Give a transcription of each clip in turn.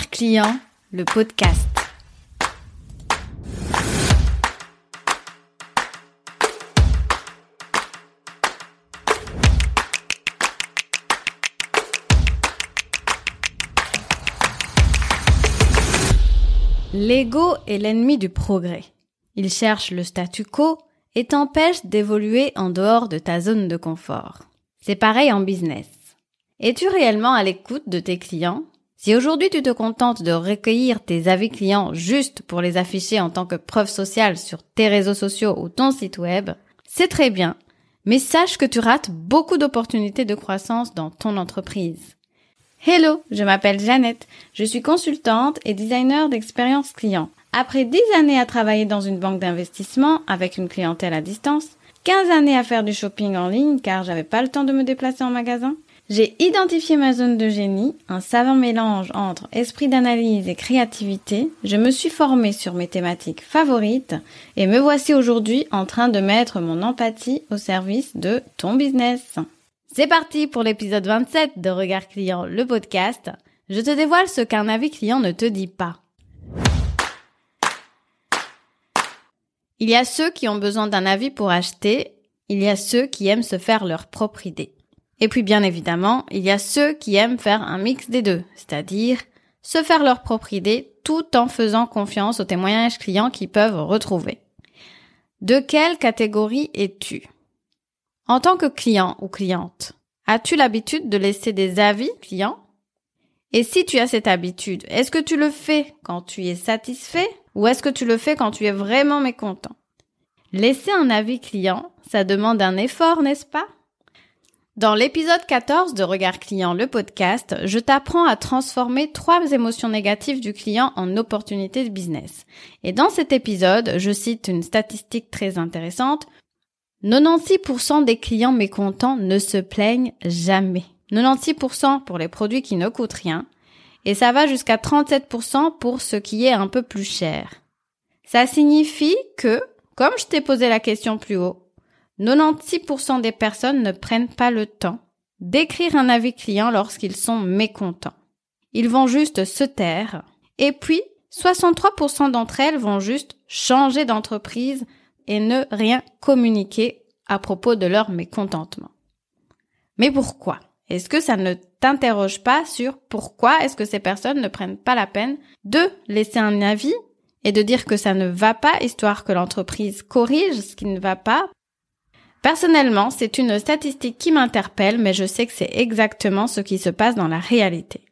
Client, le podcast. L'ego est l'ennemi du progrès. Il cherche le statu quo et t'empêche d'évoluer en dehors de ta zone de confort. C'est pareil en business. Es-tu réellement à l'écoute de tes clients? Si aujourd'hui tu te contentes de recueillir tes avis clients juste pour les afficher en tant que preuve sociale sur tes réseaux sociaux ou ton site web, c'est très bien, mais sache que tu rates beaucoup d'opportunités de croissance dans ton entreprise. Hello, je m'appelle Jeannette, je suis consultante et designer d'expérience client. Après 10 années à travailler dans une banque d'investissement avec une clientèle à distance, 15 années à faire du shopping en ligne car j'avais pas le temps de me déplacer en magasin, j'ai identifié ma zone de génie, un savant mélange entre esprit d'analyse et créativité. Je me suis formée sur mes thématiques favorites et me voici aujourd'hui en train de mettre mon empathie au service de ton business. C'est parti pour l'épisode 27 de Regard Client, le podcast. Je te dévoile ce qu'un avis client ne te dit pas. Il y a ceux qui ont besoin d'un avis pour acheter, il y a ceux qui aiment se faire leur propre idée. Et puis bien évidemment, il y a ceux qui aiment faire un mix des deux, c'est-à-dire se faire leur propre idée tout en faisant confiance aux témoignages clients qu'ils peuvent retrouver. De quelle catégorie es-tu? En tant que client ou cliente, as-tu l'habitude de laisser des avis clients? Et si tu as cette habitude, est-ce que tu le fais quand tu es satisfait ou est-ce que tu le fais quand tu es vraiment mécontent? Laisser un avis client, ça demande un effort, n'est-ce pas? Dans l'épisode 14 de Regard Client, le podcast, je t'apprends à transformer trois émotions négatives du client en opportunités de business. Et dans cet épisode, je cite une statistique très intéressante. 96% des clients mécontents ne se plaignent jamais. 96% pour les produits qui ne coûtent rien. Et ça va jusqu'à 37% pour ce qui est un peu plus cher. Ça signifie que, comme je t'ai posé la question plus haut, 96% des personnes ne prennent pas le temps d'écrire un avis client lorsqu'ils sont mécontents. Ils vont juste se taire. Et puis, 63% d'entre elles vont juste changer d'entreprise et ne rien communiquer à propos de leur mécontentement. Mais pourquoi? Est-ce que ça ne t'interroge pas sur pourquoi est-ce que ces personnes ne prennent pas la peine de laisser un avis et de dire que ça ne va pas, histoire que l'entreprise corrige ce qui ne va pas? Personnellement, c'est une statistique qui m'interpelle, mais je sais que c'est exactement ce qui se passe dans la réalité.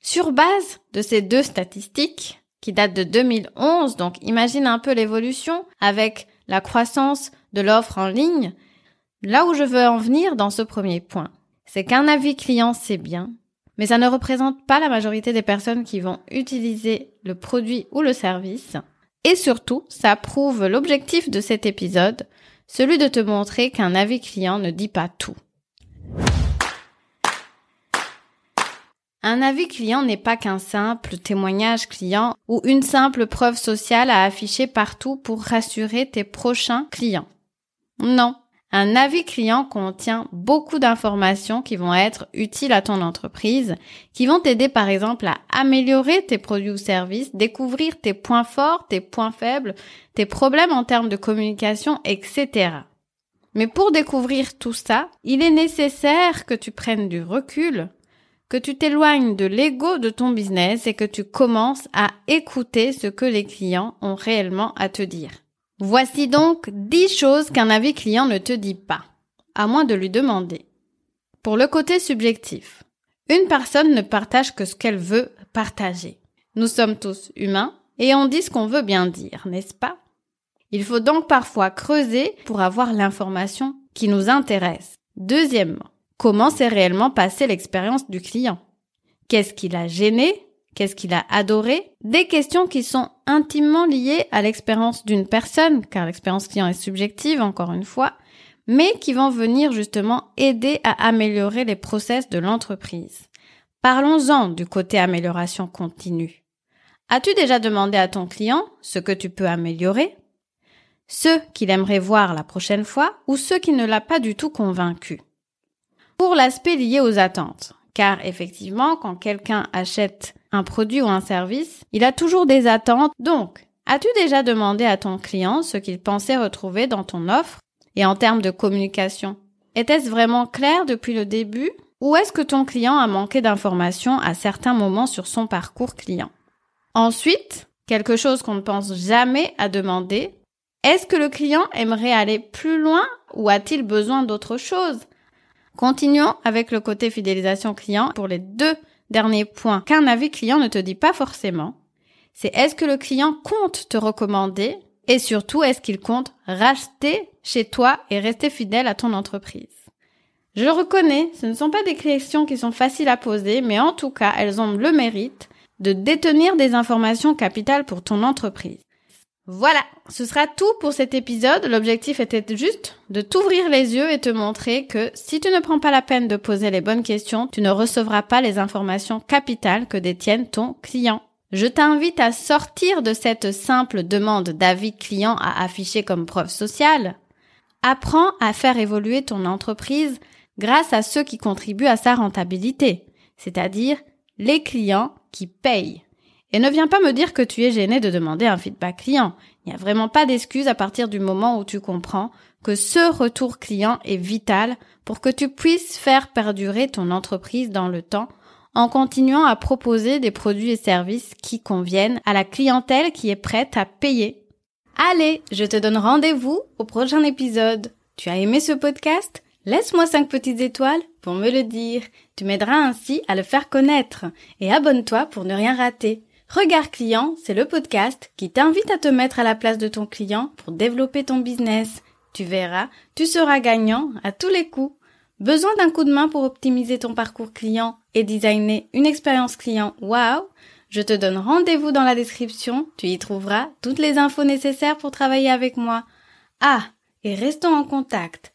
Sur base de ces deux statistiques, qui date de 2011, donc imagine un peu l'évolution avec la croissance de l'offre en ligne. Là où je veux en venir dans ce premier point, c'est qu'un avis client c'est bien, mais ça ne représente pas la majorité des personnes qui vont utiliser le produit ou le service. Et surtout, ça prouve l'objectif de cet épisode, celui de te montrer qu'un avis client ne dit pas tout. Un avis client n'est pas qu'un simple témoignage client ou une simple preuve sociale à afficher partout pour rassurer tes prochains clients. Non. Un avis client contient beaucoup d'informations qui vont être utiles à ton entreprise, qui vont t'aider par exemple à améliorer tes produits ou services, découvrir tes points forts, tes points faibles, tes problèmes en termes de communication, etc. Mais pour découvrir tout ça, il est nécessaire que tu prennes du recul que tu t'éloignes de l'ego de ton business et que tu commences à écouter ce que les clients ont réellement à te dire. Voici donc 10 choses qu'un avis client ne te dit pas, à moins de lui demander. Pour le côté subjectif, une personne ne partage que ce qu'elle veut partager. Nous sommes tous humains et on dit ce qu'on veut bien dire, n'est-ce pas? Il faut donc parfois creuser pour avoir l'information qui nous intéresse. Deuxièmement, comment s'est réellement passée l'expérience du client? Qu'est-ce qui l'a gêné? Qu'est-ce qu'il a adoré? Des questions qui sont intimement liées à l'expérience d'une personne, car l'expérience client est subjective, encore une fois, mais qui vont venir justement aider à améliorer les process de l'entreprise. Parlons-en du côté amélioration continue. As-tu déjà demandé à ton client ce que tu peux améliorer? Ce qu'il aimerait voir la prochaine fois ou ce qui ne l'a pas du tout convaincu? Pour l'aspect lié aux attentes. Car effectivement, quand quelqu'un achète un produit ou un service, il a toujours des attentes. Donc, as-tu déjà demandé à ton client ce qu'il pensait retrouver dans ton offre? Et en termes de communication Était-ce vraiment clair depuis le début? Ou est-ce que ton client a manqué d'informations à certains moments sur son parcours client? Ensuite, quelque chose qu'on ne pense jamais à demander, est-ce que le client aimerait aller plus loin ou a-t-il besoin d'autre chose? Continuons avec le côté fidélisation client pour les deux derniers points qu'un avis client ne te dit pas forcément. C'est est-ce que le client compte te recommander et surtout est-ce qu'il compte racheter chez toi et rester fidèle à ton entreprise? Je reconnais, ce ne sont pas des questions qui sont faciles à poser, mais en tout cas, elles ont le mérite de détenir des informations capitales pour ton entreprise. Voilà, ce sera tout pour cet épisode. L'objectif était juste de t'ouvrir les yeux et te montrer que si tu ne prends pas la peine de poser les bonnes questions, tu ne recevras pas les informations capitales que détiennent ton client. Je t'invite à sortir de cette simple demande d'avis client à afficher comme preuve sociale. Apprends à faire évoluer ton entreprise grâce à ceux qui contribuent à sa rentabilité, c'est-à-dire les clients qui payent. Et ne viens pas me dire que tu es gêné de demander un feedback client. Il n'y a vraiment pas d'excuse à partir du moment où tu comprends que ce retour client est vital pour que tu puisses faire perdurer ton entreprise dans le temps en continuant à proposer des produits et services qui conviennent à la clientèle qui est prête à payer. Allez, je te donne rendez-vous au prochain épisode. Tu as aimé ce podcast? Laisse-moi 5 petites étoiles pour me le dire. Tu m'aideras ainsi à le faire connaître. Et abonne-toi pour ne rien rater. Regard client, c'est le podcast qui t'invite à te mettre à la place de ton client pour développer ton business. Tu verras, tu seras gagnant à tous les coups. Besoin d'un coup de main pour optimiser ton parcours client et designer une expérience client? Wow? Je te donne rendez-vous dans la description, tu y trouveras toutes les infos nécessaires pour travailler avec moi. Ah, et restons en contact.